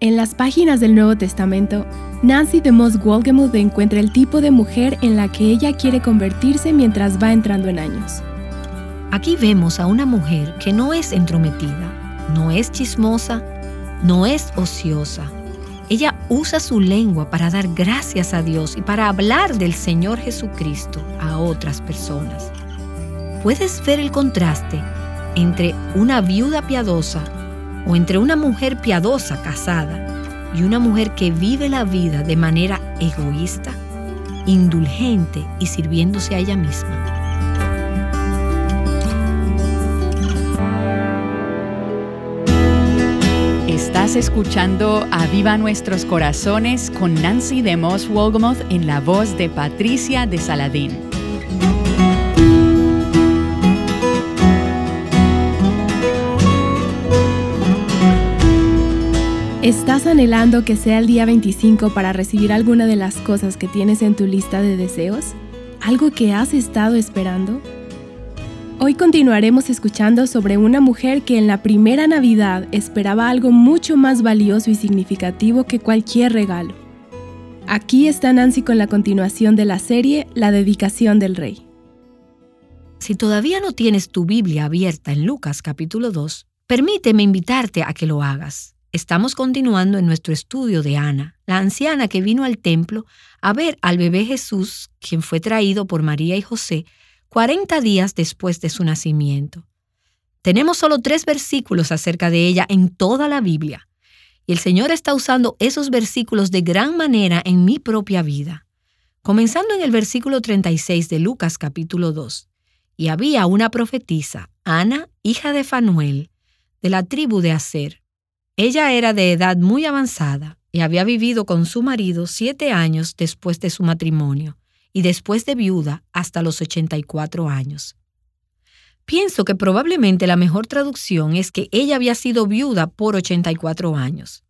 En las páginas del Nuevo Testamento, Nancy de Moss Wolgemuth encuentra el tipo de mujer en la que ella quiere convertirse mientras va entrando en años. Aquí vemos a una mujer que no es entrometida, no es chismosa, no es ociosa. Ella usa su lengua para dar gracias a Dios y para hablar del Señor Jesucristo a otras personas. Puedes ver el contraste entre una viuda piadosa o entre una mujer piadosa casada y una mujer que vive la vida de manera egoísta, indulgente y sirviéndose a ella misma. Estás escuchando Aviva Nuestros Corazones con Nancy de Moss Wolgamoth en la voz de Patricia de Saladín. ¿Estás anhelando que sea el día 25 para recibir alguna de las cosas que tienes en tu lista de deseos? ¿Algo que has estado esperando? Hoy continuaremos escuchando sobre una mujer que en la primera Navidad esperaba algo mucho más valioso y significativo que cualquier regalo. Aquí está Nancy con la continuación de la serie La dedicación del rey. Si todavía no tienes tu Biblia abierta en Lucas capítulo 2, permíteme invitarte a que lo hagas. Estamos continuando en nuestro estudio de Ana, la anciana que vino al templo a ver al bebé Jesús, quien fue traído por María y José 40 días después de su nacimiento. Tenemos solo tres versículos acerca de ella en toda la Biblia, y el Señor está usando esos versículos de gran manera en mi propia vida. Comenzando en el versículo 36 de Lucas capítulo 2, y había una profetisa, Ana, hija de Fanuel, de la tribu de Aser ella era de edad muy avanzada y había vivido con su marido siete años después de su matrimonio y después de viuda hasta los 84 años. Pienso que probablemente la mejor traducción es que ella había sido viuda por 84 años,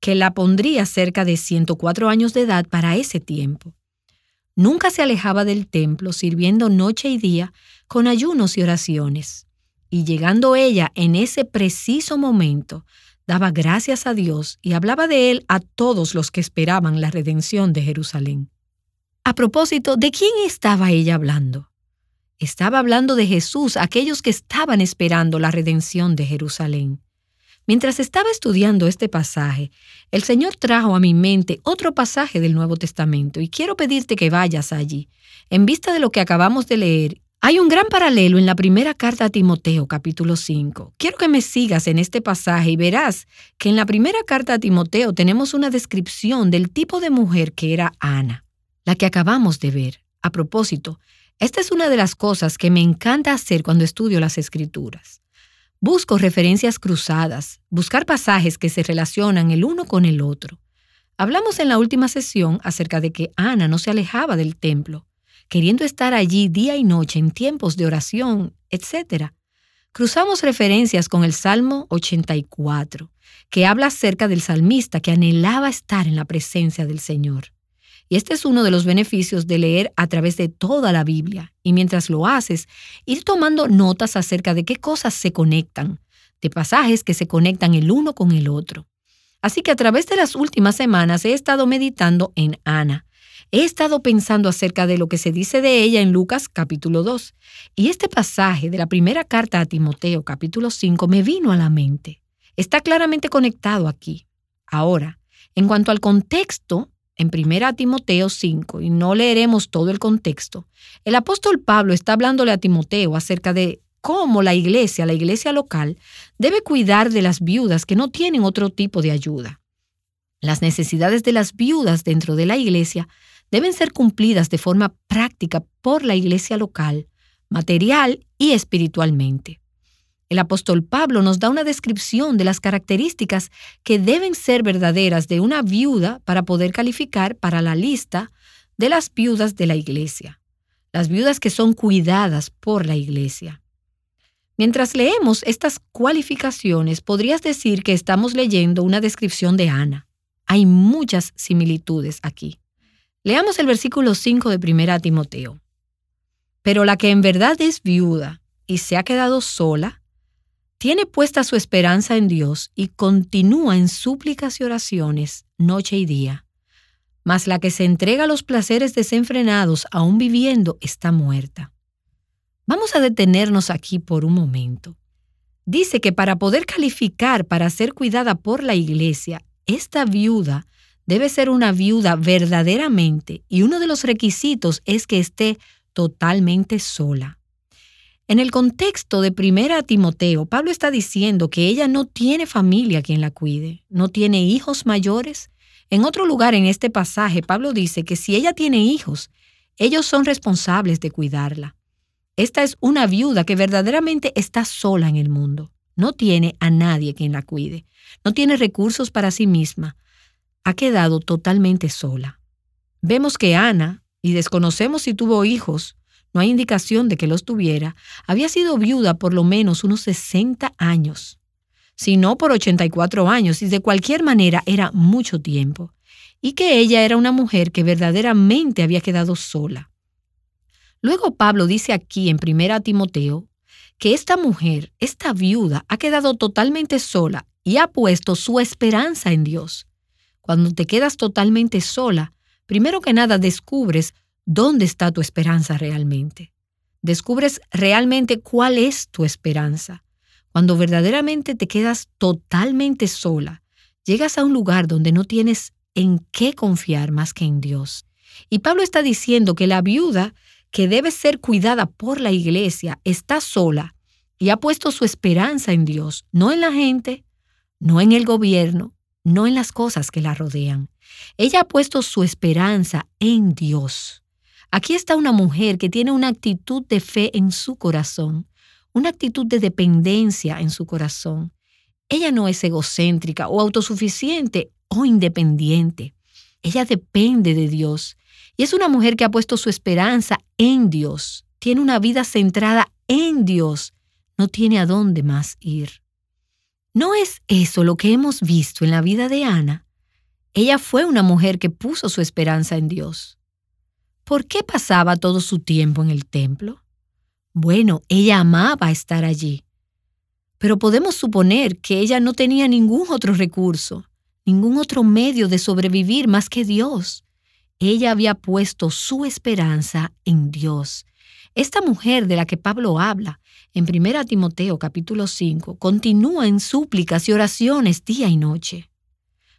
que la pondría cerca de 104 años de edad para ese tiempo. Nunca se alejaba del templo sirviendo noche y día con ayunos y oraciones. Y llegando ella en ese preciso momento daba gracias a Dios y hablaba de él a todos los que esperaban la redención de Jerusalén. A propósito, ¿de quién estaba ella hablando? Estaba hablando de Jesús, aquellos que estaban esperando la redención de Jerusalén. Mientras estaba estudiando este pasaje, el Señor trajo a mi mente otro pasaje del Nuevo Testamento y quiero pedirte que vayas allí, en vista de lo que acabamos de leer hay un gran paralelo en la primera carta a Timoteo capítulo 5. Quiero que me sigas en este pasaje y verás que en la primera carta a Timoteo tenemos una descripción del tipo de mujer que era Ana, la que acabamos de ver. A propósito, esta es una de las cosas que me encanta hacer cuando estudio las escrituras. Busco referencias cruzadas, buscar pasajes que se relacionan el uno con el otro. Hablamos en la última sesión acerca de que Ana no se alejaba del templo queriendo estar allí día y noche en tiempos de oración, etc. Cruzamos referencias con el Salmo 84, que habla acerca del salmista que anhelaba estar en la presencia del Señor. Y este es uno de los beneficios de leer a través de toda la Biblia. Y mientras lo haces, ir tomando notas acerca de qué cosas se conectan, de pasajes que se conectan el uno con el otro. Así que a través de las últimas semanas he estado meditando en Ana, He estado pensando acerca de lo que se dice de ella en Lucas capítulo 2, y este pasaje de la primera carta a Timoteo capítulo 5 me vino a la mente. Está claramente conectado aquí. Ahora, en cuanto al contexto, en 1 Timoteo 5, y no leeremos todo el contexto, el apóstol Pablo está hablándole a Timoteo acerca de cómo la iglesia, la iglesia local, debe cuidar de las viudas que no tienen otro tipo de ayuda. Las necesidades de las viudas dentro de la iglesia deben ser cumplidas de forma práctica por la iglesia local, material y espiritualmente. El apóstol Pablo nos da una descripción de las características que deben ser verdaderas de una viuda para poder calificar para la lista de las viudas de la iglesia, las viudas que son cuidadas por la iglesia. Mientras leemos estas cualificaciones, podrías decir que estamos leyendo una descripción de Ana. Hay muchas similitudes aquí. Leamos el versículo 5 de 1 Timoteo. Pero la que en verdad es viuda y se ha quedado sola, tiene puesta su esperanza en Dios y continúa en súplicas y oraciones noche y día. Mas la que se entrega a los placeres desenfrenados aún viviendo está muerta. Vamos a detenernos aquí por un momento. Dice que para poder calificar para ser cuidada por la iglesia, esta viuda debe ser una viuda verdaderamente y uno de los requisitos es que esté totalmente sola. En el contexto de Primera Timoteo, Pablo está diciendo que ella no tiene familia quien la cuide, no tiene hijos mayores. En otro lugar en este pasaje, Pablo dice que si ella tiene hijos, ellos son responsables de cuidarla. Esta es una viuda que verdaderamente está sola en el mundo. No tiene a nadie quien la cuide. No tiene recursos para sí misma. Ha quedado totalmente sola. Vemos que Ana, y desconocemos si tuvo hijos, no hay indicación de que los tuviera, había sido viuda por lo menos unos 60 años, si no por 84 años, y de cualquier manera era mucho tiempo, y que ella era una mujer que verdaderamente había quedado sola. Luego Pablo dice aquí en 1 Timoteo que esta mujer, esta viuda, ha quedado totalmente sola y ha puesto su esperanza en Dios. Cuando te quedas totalmente sola, primero que nada descubres dónde está tu esperanza realmente. Descubres realmente cuál es tu esperanza. Cuando verdaderamente te quedas totalmente sola, llegas a un lugar donde no tienes en qué confiar más que en Dios. Y Pablo está diciendo que la viuda que debe ser cuidada por la iglesia está sola y ha puesto su esperanza en Dios, no en la gente, no en el gobierno, no en las cosas que la rodean. Ella ha puesto su esperanza en Dios. Aquí está una mujer que tiene una actitud de fe en su corazón, una actitud de dependencia en su corazón. Ella no es egocéntrica o autosuficiente o independiente. Ella depende de Dios y es una mujer que ha puesto su esperanza en Dios. Tiene una vida centrada en Dios. No tiene a dónde más ir. ¿No es eso lo que hemos visto en la vida de Ana? Ella fue una mujer que puso su esperanza en Dios. ¿Por qué pasaba todo su tiempo en el templo? Bueno, ella amaba estar allí. Pero podemos suponer que ella no tenía ningún otro recurso, ningún otro medio de sobrevivir más que Dios. Ella había puesto su esperanza en Dios. Esta mujer de la que Pablo habla en 1 Timoteo capítulo 5 continúa en súplicas y oraciones día y noche.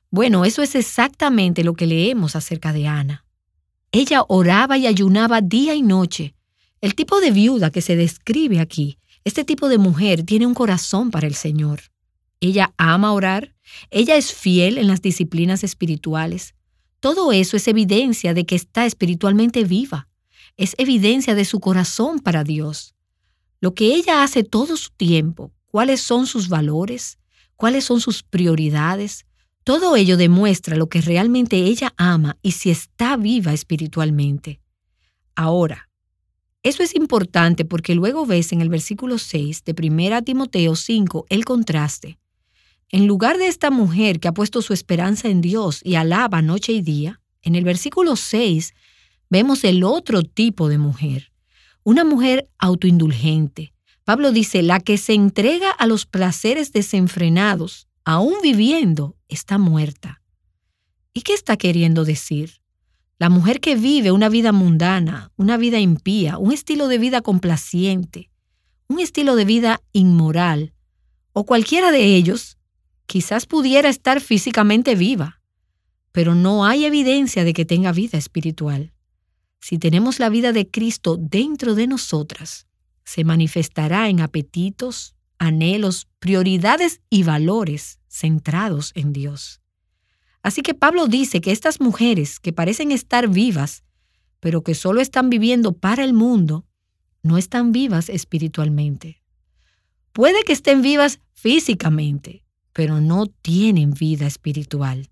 Bueno, eso es exactamente lo que leemos acerca de Ana. Ella oraba y ayunaba día y noche. El tipo de viuda que se describe aquí, este tipo de mujer tiene un corazón para el Señor. Ella ama orar, ella es fiel en las disciplinas espirituales. Todo eso es evidencia de que está espiritualmente viva. Es evidencia de su corazón para Dios. Lo que ella hace todo su tiempo, cuáles son sus valores, cuáles son sus prioridades, todo ello demuestra lo que realmente ella ama y si está viva espiritualmente. Ahora, eso es importante porque luego ves en el versículo 6 de 1 Timoteo 5 el contraste. En lugar de esta mujer que ha puesto su esperanza en Dios y alaba noche y día, en el versículo 6 vemos el otro tipo de mujer, una mujer autoindulgente. Pablo dice, la que se entrega a los placeres desenfrenados aún viviendo, está muerta. ¿Y qué está queriendo decir? La mujer que vive una vida mundana, una vida impía, un estilo de vida complaciente, un estilo de vida inmoral, o cualquiera de ellos, quizás pudiera estar físicamente viva, pero no hay evidencia de que tenga vida espiritual. Si tenemos la vida de Cristo dentro de nosotras, se manifestará en apetitos, anhelos, prioridades y valores centrados en Dios. Así que Pablo dice que estas mujeres que parecen estar vivas, pero que solo están viviendo para el mundo, no están vivas espiritualmente. Puede que estén vivas físicamente, pero no tienen vida espiritual.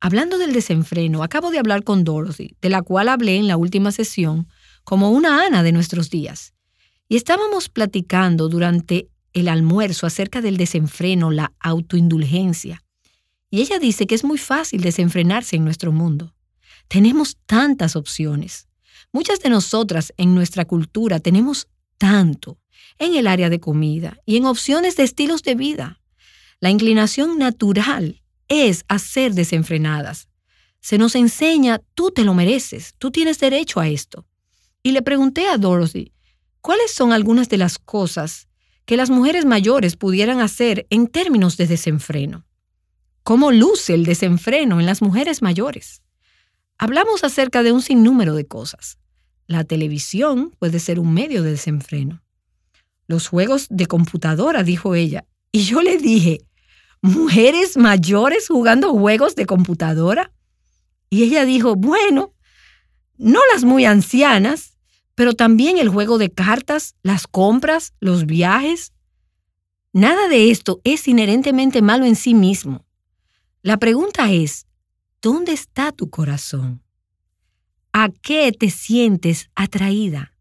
Hablando del desenfreno, acabo de hablar con Dorothy, de la cual hablé en la última sesión, como una Ana de nuestros días. Y estábamos platicando durante el almuerzo acerca del desenfreno, la autoindulgencia. Y ella dice que es muy fácil desenfrenarse en nuestro mundo. Tenemos tantas opciones. Muchas de nosotras en nuestra cultura tenemos tanto en el área de comida y en opciones de estilos de vida. La inclinación natural es a ser desenfrenadas. Se nos enseña, tú te lo mereces, tú tienes derecho a esto. Y le pregunté a Dorothy, ¿cuáles son algunas de las cosas que las mujeres mayores pudieran hacer en términos de desenfreno? ¿Cómo luce el desenfreno en las mujeres mayores? Hablamos acerca de un sinnúmero de cosas. La televisión puede ser un medio de desenfreno. Los juegos de computadora, dijo ella. Y yo le dije, mujeres mayores jugando juegos de computadora? Y ella dijo, bueno, no las muy ancianas, pero también el juego de cartas, las compras, los viajes. Nada de esto es inherentemente malo en sí mismo. La pregunta es, ¿dónde está tu corazón? ¿A qué te sientes atraída?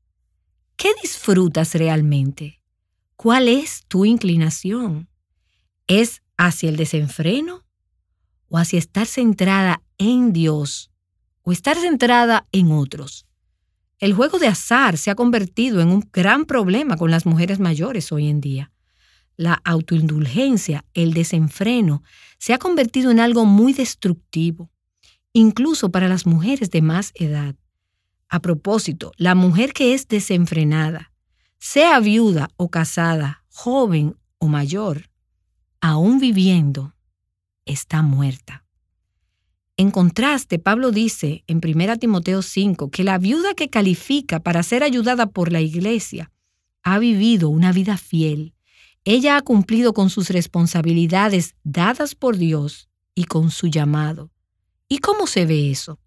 ¿Qué disfrutas realmente? ¿Cuál es tu inclinación? ¿Es hacia el desenfreno o hacia estar centrada en Dios o estar centrada en otros. El juego de azar se ha convertido en un gran problema con las mujeres mayores hoy en día. La autoindulgencia, el desenfreno, se ha convertido en algo muy destructivo, incluso para las mujeres de más edad. A propósito, la mujer que es desenfrenada, sea viuda o casada, joven o mayor, aún viviendo, está muerta. En contraste, Pablo dice en 1 Timoteo 5 que la viuda que califica para ser ayudada por la iglesia ha vivido una vida fiel. Ella ha cumplido con sus responsabilidades dadas por Dios y con su llamado. ¿Y cómo se ve eso?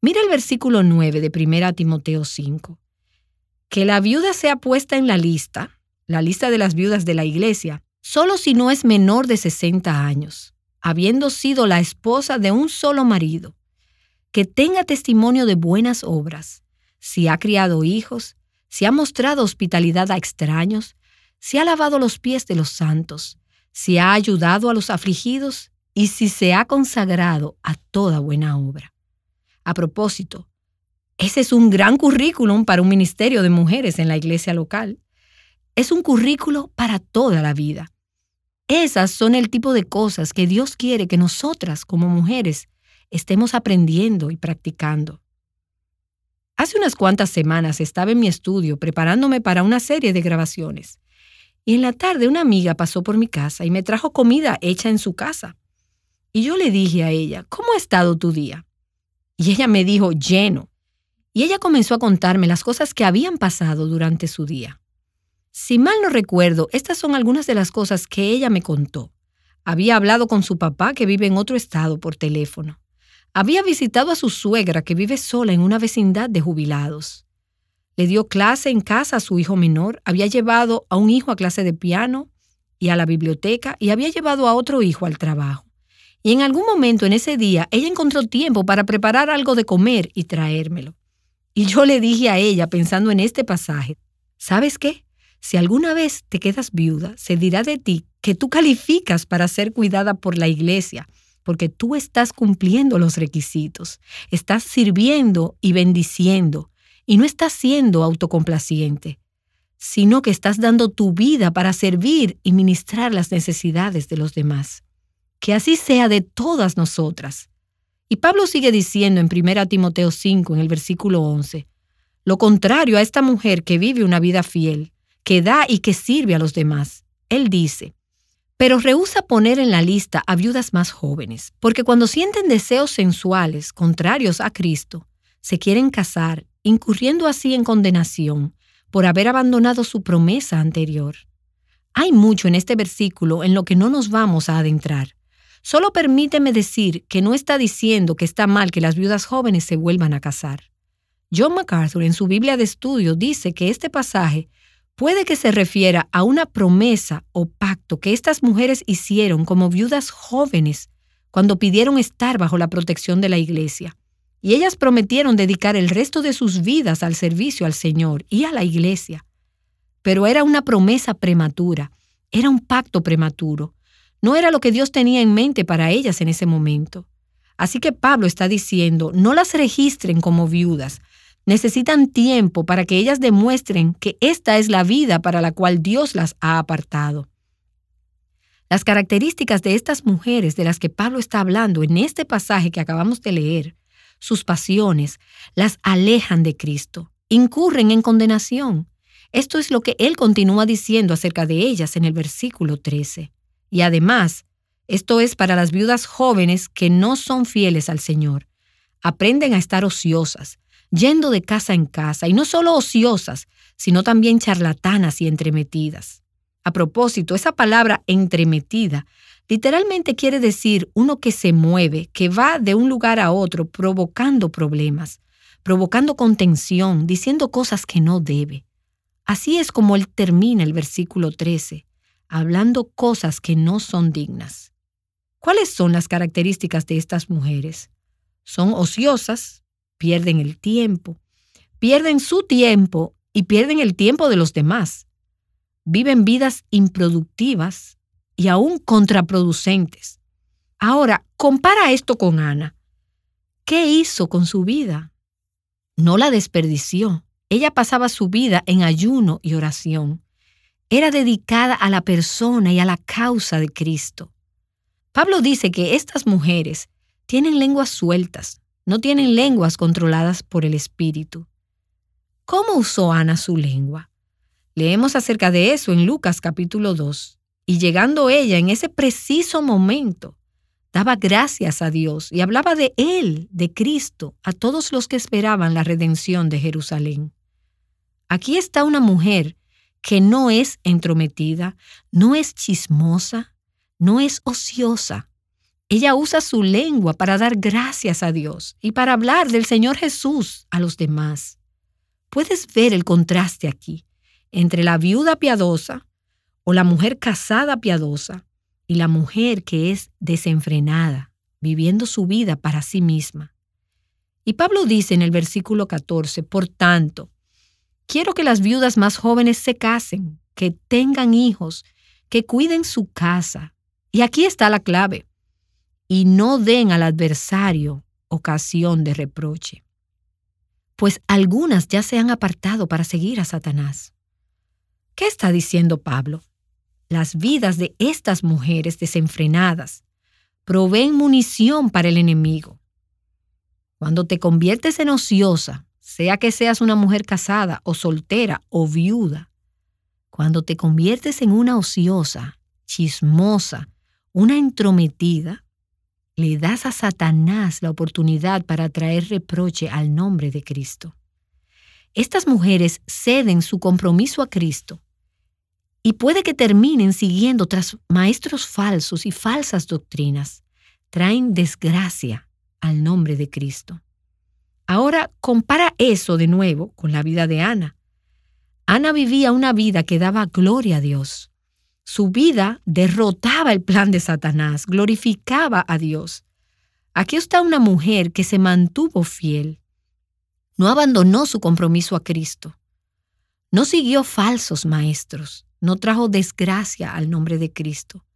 Mira el versículo 9 de 1 Timoteo 5. Que la viuda sea puesta en la lista, la lista de las viudas de la iglesia, solo si no es menor de 60 años, habiendo sido la esposa de un solo marido, que tenga testimonio de buenas obras, si ha criado hijos, si ha mostrado hospitalidad a extraños, si ha lavado los pies de los santos, si ha ayudado a los afligidos y si se ha consagrado a toda buena obra. A propósito, ese es un gran currículum para un ministerio de mujeres en la iglesia local. Es un currículo para toda la vida. Esas son el tipo de cosas que Dios quiere que nosotras como mujeres estemos aprendiendo y practicando. Hace unas cuantas semanas estaba en mi estudio preparándome para una serie de grabaciones y en la tarde una amiga pasó por mi casa y me trajo comida hecha en su casa. Y yo le dije a ella, ¿cómo ha estado tu día? Y ella me dijo, lleno. Y ella comenzó a contarme las cosas que habían pasado durante su día. Si mal no recuerdo, estas son algunas de las cosas que ella me contó. Había hablado con su papá que vive en otro estado por teléfono. Había visitado a su suegra que vive sola en una vecindad de jubilados. Le dio clase en casa a su hijo menor, había llevado a un hijo a clase de piano y a la biblioteca y había llevado a otro hijo al trabajo. Y en algún momento en ese día ella encontró tiempo para preparar algo de comer y traérmelo. Y yo le dije a ella, pensando en este pasaje, ¿sabes qué? Si alguna vez te quedas viuda, se dirá de ti que tú calificas para ser cuidada por la iglesia, porque tú estás cumpliendo los requisitos, estás sirviendo y bendiciendo, y no estás siendo autocomplaciente, sino que estás dando tu vida para servir y ministrar las necesidades de los demás. Que así sea de todas nosotras. Y Pablo sigue diciendo en 1 Timoteo 5, en el versículo 11, lo contrario a esta mujer que vive una vida fiel, que da y que sirve a los demás. Él dice, pero rehúsa poner en la lista a viudas más jóvenes, porque cuando sienten deseos sensuales contrarios a Cristo, se quieren casar, incurriendo así en condenación por haber abandonado su promesa anterior. Hay mucho en este versículo en lo que no nos vamos a adentrar. Solo permíteme decir que no está diciendo que está mal que las viudas jóvenes se vuelvan a casar. John MacArthur en su Biblia de estudio dice que este pasaje puede que se refiera a una promesa o pacto que estas mujeres hicieron como viudas jóvenes cuando pidieron estar bajo la protección de la iglesia. Y ellas prometieron dedicar el resto de sus vidas al servicio al Señor y a la iglesia. Pero era una promesa prematura, era un pacto prematuro. No era lo que Dios tenía en mente para ellas en ese momento. Así que Pablo está diciendo, no las registren como viudas, Necesitan tiempo para que ellas demuestren que esta es la vida para la cual Dios las ha apartado. Las características de estas mujeres de las que Pablo está hablando en este pasaje que acabamos de leer, sus pasiones, las alejan de Cristo, incurren en condenación. Esto es lo que él continúa diciendo acerca de ellas en el versículo 13. Y además, esto es para las viudas jóvenes que no son fieles al Señor. Aprenden a estar ociosas, yendo de casa en casa, y no solo ociosas, sino también charlatanas y entremetidas. A propósito, esa palabra entremetida literalmente quiere decir uno que se mueve, que va de un lugar a otro provocando problemas, provocando contención, diciendo cosas que no debe. Así es como él termina el versículo 13, hablando cosas que no son dignas. ¿Cuáles son las características de estas mujeres? Son ociosas, pierden el tiempo, pierden su tiempo y pierden el tiempo de los demás. Viven vidas improductivas y aún contraproducentes. Ahora, compara esto con Ana. ¿Qué hizo con su vida? No la desperdició. Ella pasaba su vida en ayuno y oración. Era dedicada a la persona y a la causa de Cristo. Pablo dice que estas mujeres tienen lenguas sueltas, no tienen lenguas controladas por el Espíritu. ¿Cómo usó Ana su lengua? Leemos acerca de eso en Lucas capítulo 2. Y llegando ella en ese preciso momento, daba gracias a Dios y hablaba de Él, de Cristo, a todos los que esperaban la redención de Jerusalén. Aquí está una mujer que no es entrometida, no es chismosa, no es ociosa, ella usa su lengua para dar gracias a Dios y para hablar del Señor Jesús a los demás. Puedes ver el contraste aquí entre la viuda piadosa o la mujer casada piadosa y la mujer que es desenfrenada, viviendo su vida para sí misma. Y Pablo dice en el versículo 14, por tanto, quiero que las viudas más jóvenes se casen, que tengan hijos, que cuiden su casa. Y aquí está la clave y no den al adversario ocasión de reproche. Pues algunas ya se han apartado para seguir a Satanás. ¿Qué está diciendo Pablo? Las vidas de estas mujeres desenfrenadas proveen munición para el enemigo. Cuando te conviertes en ociosa, sea que seas una mujer casada o soltera o viuda, cuando te conviertes en una ociosa, chismosa, una entrometida, le das a Satanás la oportunidad para traer reproche al nombre de Cristo. Estas mujeres ceden su compromiso a Cristo y puede que terminen siguiendo tras maestros falsos y falsas doctrinas. Traen desgracia al nombre de Cristo. Ahora compara eso de nuevo con la vida de Ana. Ana vivía una vida que daba gloria a Dios. Su vida derrotaba el plan de Satanás, glorificaba a Dios. Aquí está una mujer que se mantuvo fiel. No abandonó su compromiso a Cristo. No siguió falsos maestros. No trajo desgracia al nombre de Cristo.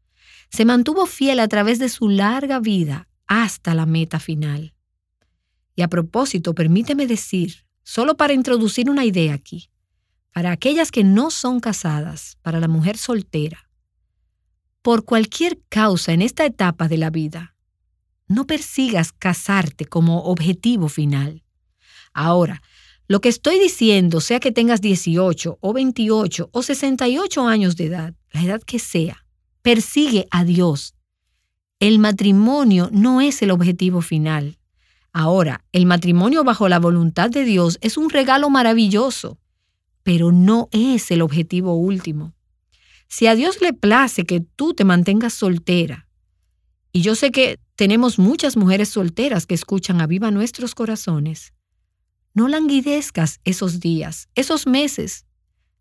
Se mantuvo fiel a través de su larga vida hasta la meta final. Y a propósito, permíteme decir, solo para introducir una idea aquí, para aquellas que no son casadas, para la mujer soltera, por cualquier causa en esta etapa de la vida, no persigas casarte como objetivo final. Ahora, lo que estoy diciendo, sea que tengas 18 o 28 o 68 años de edad, la edad que sea, persigue a Dios. El matrimonio no es el objetivo final. Ahora, el matrimonio bajo la voluntad de Dios es un regalo maravilloso, pero no es el objetivo último. Si a Dios le place que tú te mantengas soltera, y yo sé que tenemos muchas mujeres solteras que escuchan a viva nuestros corazones, no languidezcas esos días, esos meses,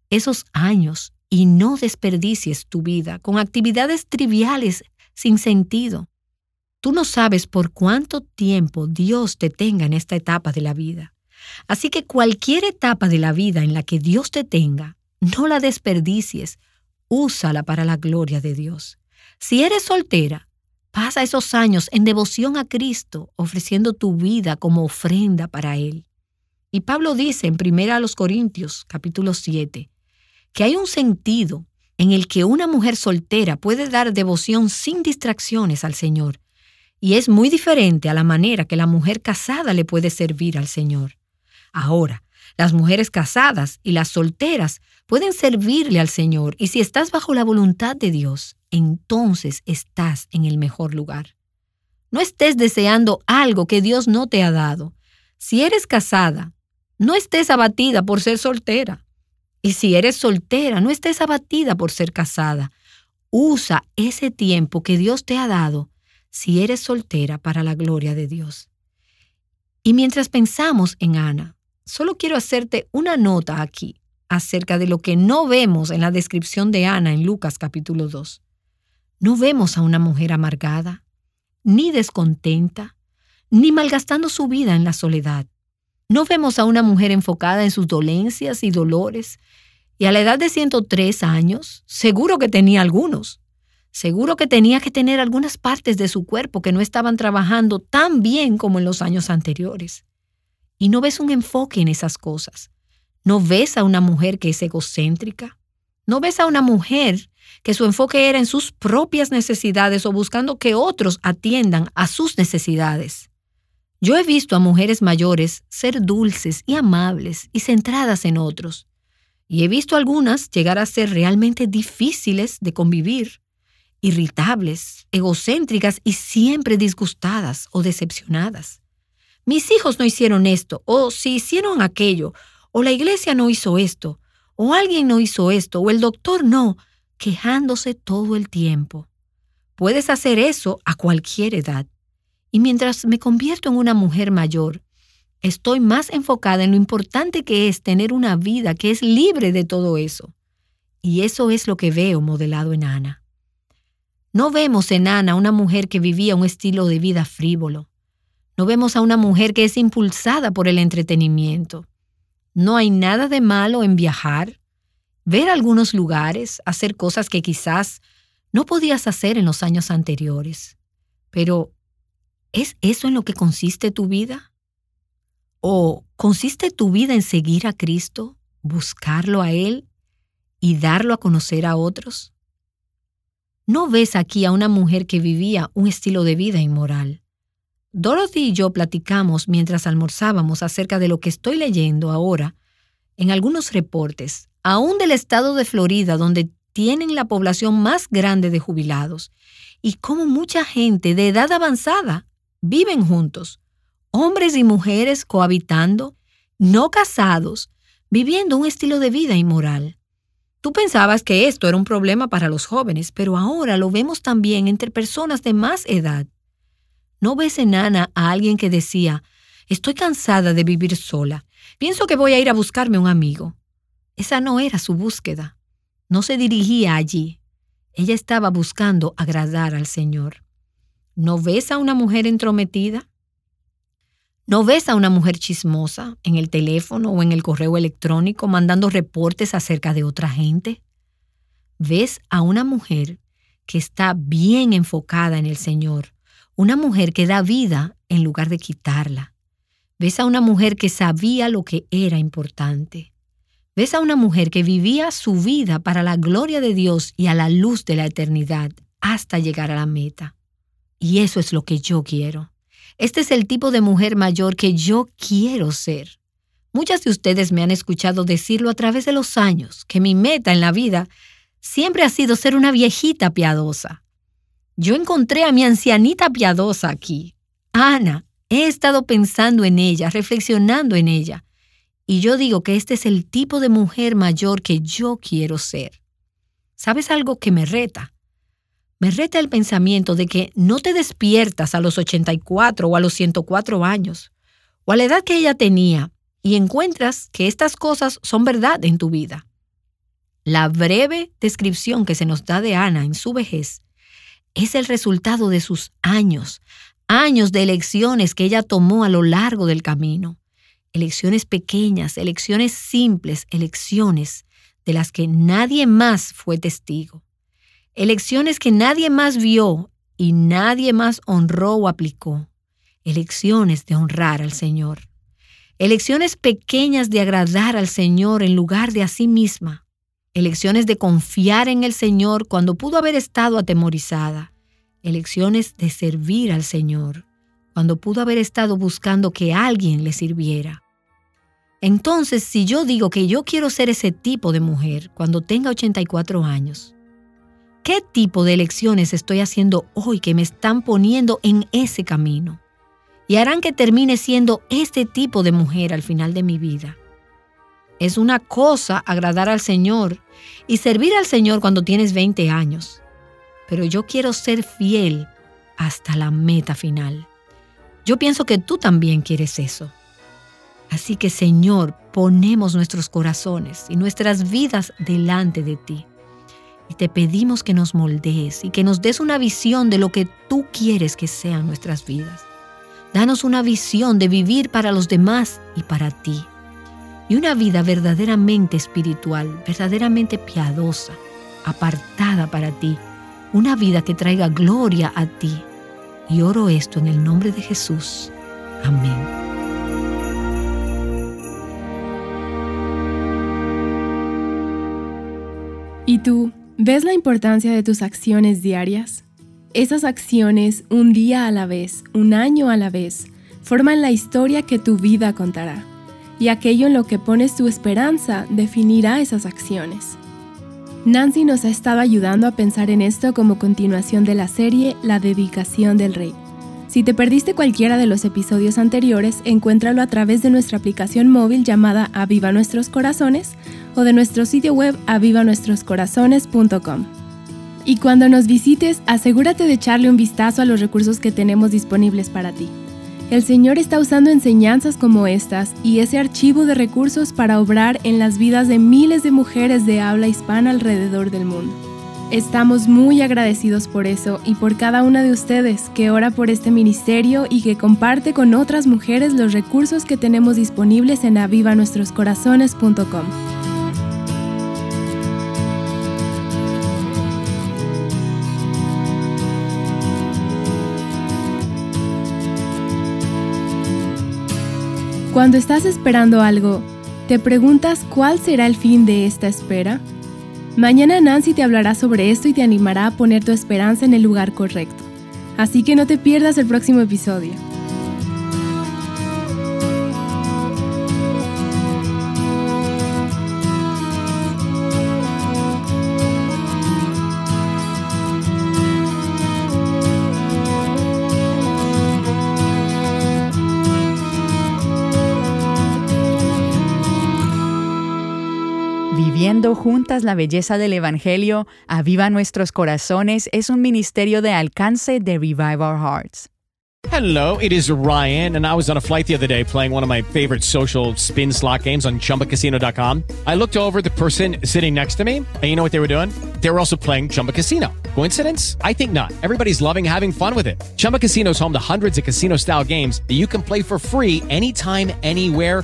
esos años y no desperdicies tu vida con actividades triviales sin sentido. Tú no sabes por cuánto tiempo Dios te tenga en esta etapa de la vida. Así que cualquier etapa de la vida en la que Dios te tenga, no la desperdicies, úsala para la gloria de Dios. Si eres soltera, pasa esos años en devoción a Cristo, ofreciendo tu vida como ofrenda para Él. Y Pablo dice en 1 Corintios capítulo 7, que hay un sentido en el que una mujer soltera puede dar devoción sin distracciones al Señor, y es muy diferente a la manera que la mujer casada le puede servir al Señor. Ahora, las mujeres casadas y las solteras pueden servirle al Señor, y si estás bajo la voluntad de Dios, entonces estás en el mejor lugar. No estés deseando algo que Dios no te ha dado. Si eres casada, no estés abatida por ser soltera. Y si eres soltera, no estés abatida por ser casada. Usa ese tiempo que Dios te ha dado si eres soltera para la gloria de Dios. Y mientras pensamos en Ana, solo quiero hacerte una nota aquí acerca de lo que no vemos en la descripción de Ana en Lucas capítulo 2. No vemos a una mujer amargada, ni descontenta, ni malgastando su vida en la soledad. No vemos a una mujer enfocada en sus dolencias y dolores, y a la edad de 103 años, seguro que tenía algunos. Seguro que tenía que tener algunas partes de su cuerpo que no estaban trabajando tan bien como en los años anteriores. Y no ves un enfoque en esas cosas. No ves a una mujer que es egocéntrica. No ves a una mujer que su enfoque era en sus propias necesidades o buscando que otros atiendan a sus necesidades. Yo he visto a mujeres mayores ser dulces y amables y centradas en otros, y he visto algunas llegar a ser realmente difíciles de convivir, irritables, egocéntricas y siempre disgustadas o decepcionadas. Mis hijos no hicieron esto, o si hicieron aquello, o la iglesia no hizo esto, o alguien no hizo esto, o el doctor no, quejándose todo el tiempo. Puedes hacer eso a cualquier edad. Y mientras me convierto en una mujer mayor, estoy más enfocada en lo importante que es tener una vida que es libre de todo eso. Y eso es lo que veo modelado en Ana. No vemos en Ana una mujer que vivía un estilo de vida frívolo. No vemos a una mujer que es impulsada por el entretenimiento. No hay nada de malo en viajar, ver algunos lugares, hacer cosas que quizás no podías hacer en los años anteriores. Pero ¿Es eso en lo que consiste tu vida? ¿O consiste tu vida en seguir a Cristo, buscarlo a Él y darlo a conocer a otros? No ves aquí a una mujer que vivía un estilo de vida inmoral. Dorothy y yo platicamos mientras almorzábamos acerca de lo que estoy leyendo ahora en algunos reportes, aún del estado de Florida, donde tienen la población más grande de jubilados, y cómo mucha gente de edad avanzada viven juntos, hombres y mujeres cohabitando, no casados, viviendo un estilo de vida inmoral. Tú pensabas que esto era un problema para los jóvenes, pero ahora lo vemos también entre personas de más edad. ¿No ves en Ana a alguien que decía, estoy cansada de vivir sola, pienso que voy a ir a buscarme un amigo? Esa no era su búsqueda. No se dirigía allí. Ella estaba buscando agradar al Señor. ¿No ves a una mujer entrometida? ¿No ves a una mujer chismosa en el teléfono o en el correo electrónico mandando reportes acerca de otra gente? ¿Ves a una mujer que está bien enfocada en el Señor? Una mujer que da vida en lugar de quitarla. ¿Ves a una mujer que sabía lo que era importante? ¿Ves a una mujer que vivía su vida para la gloria de Dios y a la luz de la eternidad hasta llegar a la meta? Y eso es lo que yo quiero. Este es el tipo de mujer mayor que yo quiero ser. Muchas de ustedes me han escuchado decirlo a través de los años, que mi meta en la vida siempre ha sido ser una viejita piadosa. Yo encontré a mi ancianita piadosa aquí. Ana, he estado pensando en ella, reflexionando en ella, y yo digo que este es el tipo de mujer mayor que yo quiero ser. ¿Sabes algo que me reta? Me reta el pensamiento de que no te despiertas a los 84 o a los 104 años, o a la edad que ella tenía, y encuentras que estas cosas son verdad en tu vida. La breve descripción que se nos da de Ana en su vejez es el resultado de sus años, años de elecciones que ella tomó a lo largo del camino. Elecciones pequeñas, elecciones simples, elecciones de las que nadie más fue testigo. Elecciones que nadie más vio y nadie más honró o aplicó. Elecciones de honrar al Señor. Elecciones pequeñas de agradar al Señor en lugar de a sí misma elecciones de confiar en el Señor cuando pudo haber estado atemorizada, elecciones de servir al Señor cuando pudo haber estado buscando que alguien le sirviera. Entonces, si yo digo que yo quiero ser ese tipo de mujer cuando tenga 84 años, ¿qué tipo de elecciones estoy haciendo hoy que me están poniendo en ese camino? Y harán que termine siendo este tipo de mujer al final de mi vida. Es una cosa agradar al Señor y servir al Señor cuando tienes 20 años. Pero yo quiero ser fiel hasta la meta final. Yo pienso que tú también quieres eso. Así que Señor, ponemos nuestros corazones y nuestras vidas delante de ti. Y te pedimos que nos moldees y que nos des una visión de lo que tú quieres que sean nuestras vidas. Danos una visión de vivir para los demás y para ti y una vida verdaderamente espiritual, verdaderamente piadosa, apartada para ti, una vida que traiga gloria a ti. Y oro esto en el nombre de Jesús. Amén. ¿Y tú ves la importancia de tus acciones diarias? Esas acciones, un día a la vez, un año a la vez, forman la historia que tu vida contará y aquello en lo que pones tu esperanza definirá esas acciones. Nancy nos ha estado ayudando a pensar en esto como continuación de la serie La dedicación del rey. Si te perdiste cualquiera de los episodios anteriores, encuéntralo a través de nuestra aplicación móvil llamada Aviva Nuestros Corazones o de nuestro sitio web avivanuestroscorazones.com. Y cuando nos visites, asegúrate de echarle un vistazo a los recursos que tenemos disponibles para ti. El Señor está usando enseñanzas como estas y ese archivo de recursos para obrar en las vidas de miles de mujeres de habla hispana alrededor del mundo. Estamos muy agradecidos por eso y por cada una de ustedes que ora por este ministerio y que comparte con otras mujeres los recursos que tenemos disponibles en avivanuestroscorazones.com. Cuando estás esperando algo, ¿te preguntas cuál será el fin de esta espera? Mañana Nancy te hablará sobre esto y te animará a poner tu esperanza en el lugar correcto. Así que no te pierdas el próximo episodio. Viviendo juntas la belleza del Evangelio, Aviva Nuestros Corazones es un ministerio de alcance de Revive Our Hearts. Hello, it is Ryan, and I was on a flight the other day playing one of my favorite social spin slot games on chumbacasino.com. I looked over the person sitting next to me, and you know what they were doing? They were also playing Chumba Casino. Coincidence? I think not. Everybody's loving having fun with it. Chumba Casino is home to hundreds of casino style games that you can play for free anytime, anywhere,